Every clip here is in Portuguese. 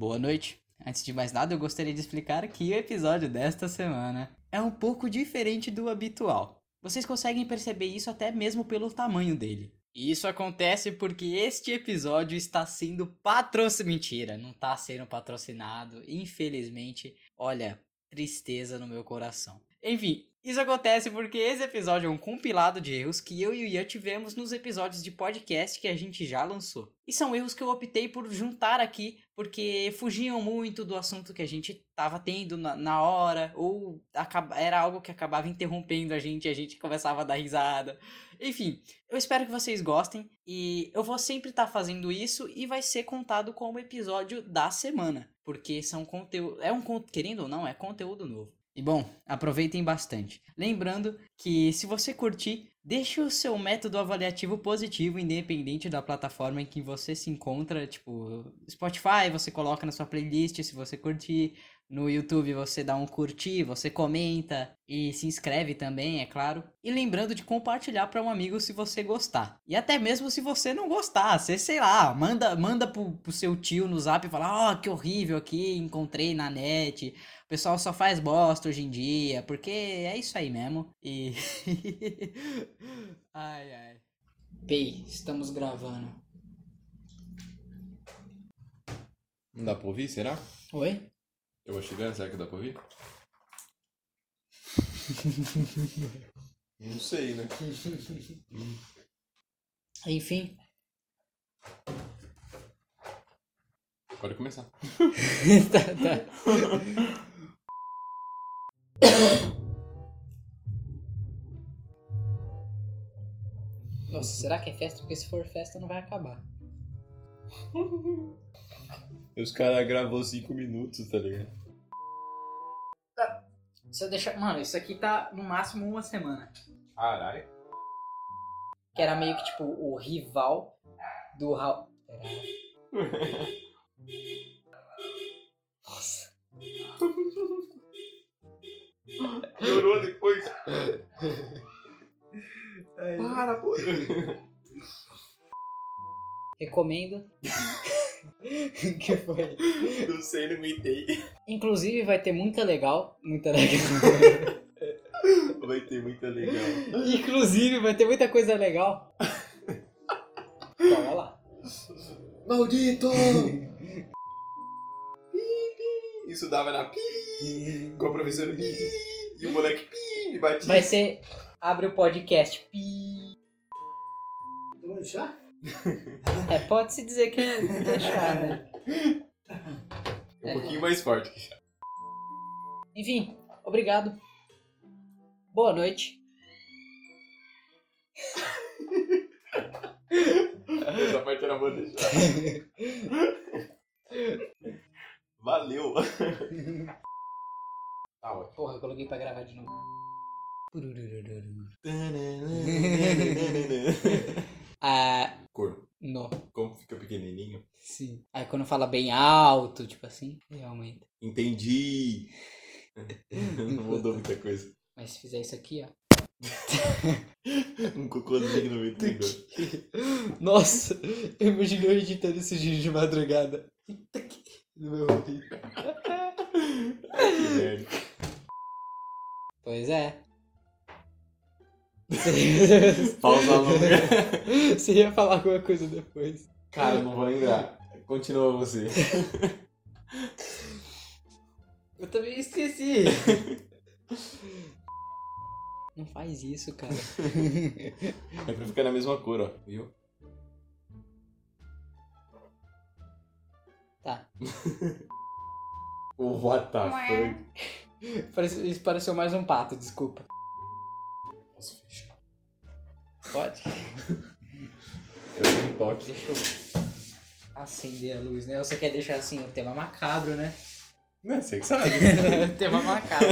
Boa noite. Antes de mais nada, eu gostaria de explicar que o episódio desta semana é um pouco diferente do habitual. Vocês conseguem perceber isso até mesmo pelo tamanho dele. E isso acontece porque este episódio está sendo patrocinado. Mentira, não está sendo patrocinado. Infelizmente, olha, tristeza no meu coração. Enfim, isso acontece porque esse episódio é um compilado de erros que eu e o Ian tivemos nos episódios de podcast que a gente já lançou. E são erros que eu optei por juntar aqui porque fugiam muito do assunto que a gente estava tendo na, na, hora, ou era algo que acabava interrompendo a gente e a gente começava a dar risada. Enfim, eu espero que vocês gostem e eu vou sempre estar tá fazendo isso e vai ser contado como episódio da semana, porque são conteúdo, é um querendo ou não, é conteúdo novo. E bom, aproveitem bastante. Lembrando que se você curtir, deixe o seu método avaliativo positivo, independente da plataforma em que você se encontra. Tipo, Spotify, você coloca na sua playlist se você curtir. No YouTube você dá um curtir, você comenta e se inscreve também, é claro. E lembrando de compartilhar para um amigo se você gostar. E até mesmo se você não gostar, você sei lá, manda manda pro, pro seu tio no Zap e fala: "Ó, oh, que horrível aqui, encontrei na net". O pessoal só faz bosta hoje em dia, porque é isso aí mesmo. E ai ai. Pei, estamos gravando. Não dá pra ouvir, será? Oi? Eu vou chegando, será que dá pra ouvir? Não sei, né? Enfim. Pode começar. tá, tá. Nossa, será que é festa? Porque se for festa não vai acabar. Os caras gravou 5 minutos, tá ligado? Se eu deixar. Mano, isso aqui tá no máximo uma semana. Caralho. Que era meio que tipo o rival do Raul. Nossa. Piorou depois. Para, pô. Recomendo. que foi? Não sei, não aguentei. Inclusive vai ter muita legal. Muita legal. vai ter muita legal. Inclusive vai ter muita coisa legal. Calma lá. Maldito! Isso dava na pi, com a professora pi, e o moleque pi, me batia. Vai ser. Abre o podcast pi. Vamos já? É, pode-se dizer que é chá, né? Um pouquinho mais forte que chá. Enfim, obrigado. Boa noite. Essa parte era boa deixar. Valeu. Tá ótimo. Porra, eu coloquei pra gravar de novo. ah, No. Como fica pequenininho? Sim. Aí quando fala bem alto, tipo assim, ele aumenta. Entendi. Não mudou muita coisa. Mas se fizer isso aqui, ó. Um cocôzinho no meio do negócio. Nossa, eu imaginei eu editando esse vídeo de madrugada. No meu ouvido. Que merda. Pois é. Pausa longa. Você ia falar alguma coisa depois. Cara, eu não vou lembrar. Continua você. Eu também esqueci. Não faz isso, cara. É pra ficar na mesma cor, ó. Viu? Tá. O what the fuck? Parece- Isso pareceu mais um pato, desculpa. Posso fechar? Pode? Eu tenho toque. Deixa eu acender a luz, né? Você quer deixar assim, o tema macabro, né? Não, você que sabe. tema macabro.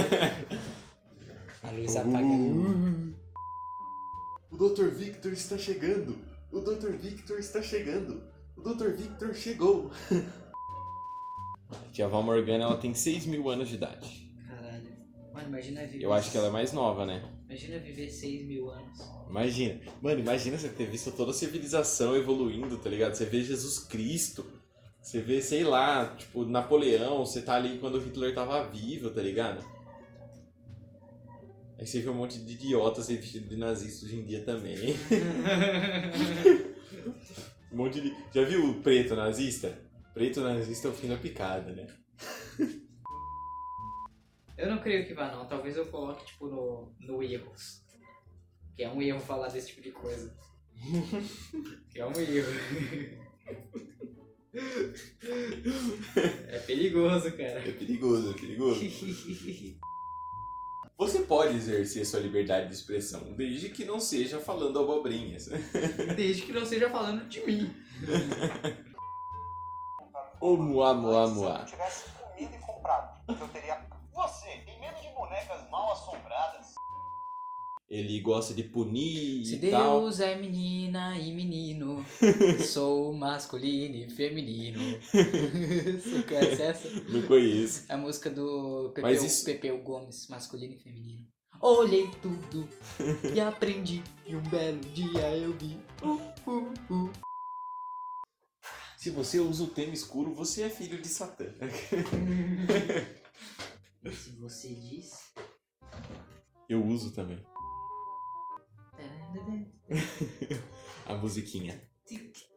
A luz apaga. O Dr. Victor está chegando. O Dr. Victor está chegando. O Dr. Victor chegou. Tia Val Morgana, ela tem 6 mil anos de idade. Mano, imagina viver. Eu acho que ela é mais nova, né? Imagina viver 6 mil anos. Imagina. Mano, imagina você ter visto toda a civilização evoluindo, tá ligado? Você vê Jesus Cristo. Você vê, sei lá, tipo, Napoleão, você tá ali quando o Hitler tava vivo, tá ligado? Aí você vê um monte de idiotas vestido de nazista hoje em dia também. um monte de. Já viu o preto nazista? Preto nazista é o fim da picada, né? Eu não creio que vá não, talvez eu coloque tipo no, no erros. Que é um erro falar desse tipo de coisa. que é um erro. é perigoso, cara. É perigoso, é perigoso. Você pode exercer sua liberdade de expressão, desde que não seja falando abobrinhas. Desde que não seja falando de mim. Ô moá, moá, Se eu tivesse comido e comprado, eu teria. Você tem medo de bonecas mal assombradas? Ele gosta de punir Se e tal. Deus é menina e menino, sou masculino e feminino. Você conhece essa? Não conheço. É a música do Pepeu, Mas isso- Pepeu Gomes, masculino e feminino. Olhei tudo e aprendi e um belo dia eu vi. Uh, uh, uh. Se você usa o tema escuro, você é filho de Satã. E se você diz. Eu uso também. A musiquinha.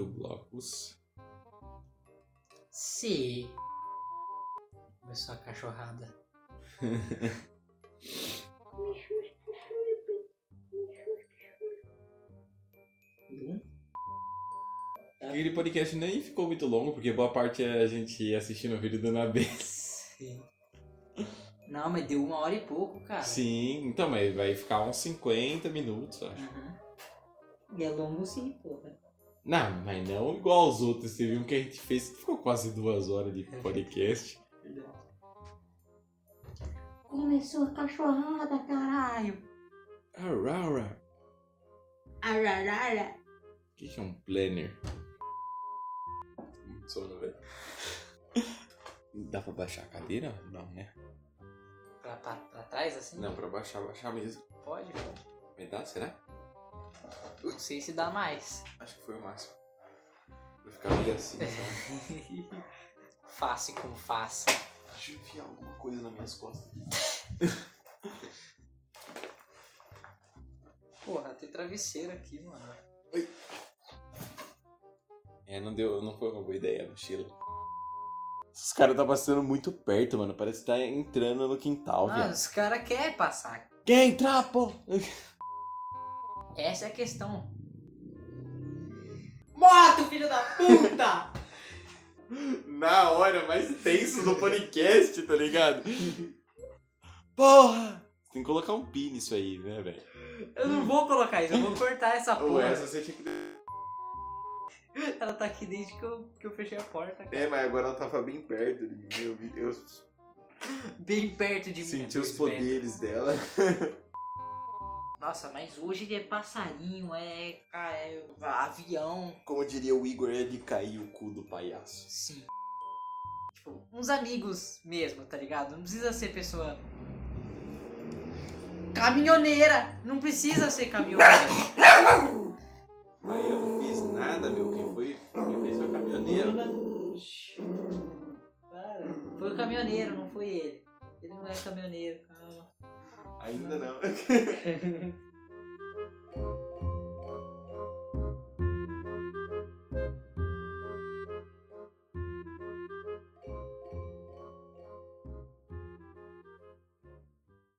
do blocos. Se. Começou a cachorrada. Aquele podcast nem ficou muito longo, porque boa parte é a gente assistindo o vídeo do Nabê. Sim. Não, mas deu uma hora e pouco, cara. Sim, então, mas vai ficar uns 50 minutos, acho. Uhum. E é longo sim, porra. Não, mas não igual aos outros. Teve um que a gente fez que ficou quase duas horas de podcast. Começou a cachorrada, caralho. Aurora. Ararara. O que, que é um planner? Sono, velho. Dá pra baixar a cadeira? Não, né? Pra, pra, pra trás, assim? Não, pra baixar, baixar mesmo. Pode, pode. Vai dar, será? Não sei se dá mais. Acho que foi o máximo. Vai ficar meio assim, sabe? face com face. Deixa eu enfiar alguma coisa nas minhas costas. Porra, tem travesseiro aqui, mano. É, não deu, não foi uma boa ideia a mochila. Esses caras tá passando muito perto, mano. Parece que tá entrando no quintal, Ah, viado. os caras querem passar. Quer entrar, pô? Essa é a questão. Moto, filho da puta! Na hora mais tenso do podcast, tá ligado? Porra! Tem que colocar um pi nisso aí, né, velho? Eu não vou colocar isso, eu vou cortar essa Ou porra. essa você tinha que. Ela tá aqui desde que eu, que eu fechei a porta, cara. É, mas agora ela tava bem perto de mim. Eu, vi- eu Bem perto de mim. senti os Dois metros. poderes dela. Nossa, mas hoje é passarinho, é, é avião. Como diria o Igor, de cair o cu do palhaço. Sim. Tipo, uns amigos mesmo, tá ligado? Não precisa ser pessoa. Caminhoneira! Não precisa ser caminhoneira. Aí eu não fiz nada, meu. Quem foi? Quem fez foi o caminhoneiro. Para. Foi o caminhoneiro, não foi ele. Ele não é caminhoneiro, calma. Ainda não.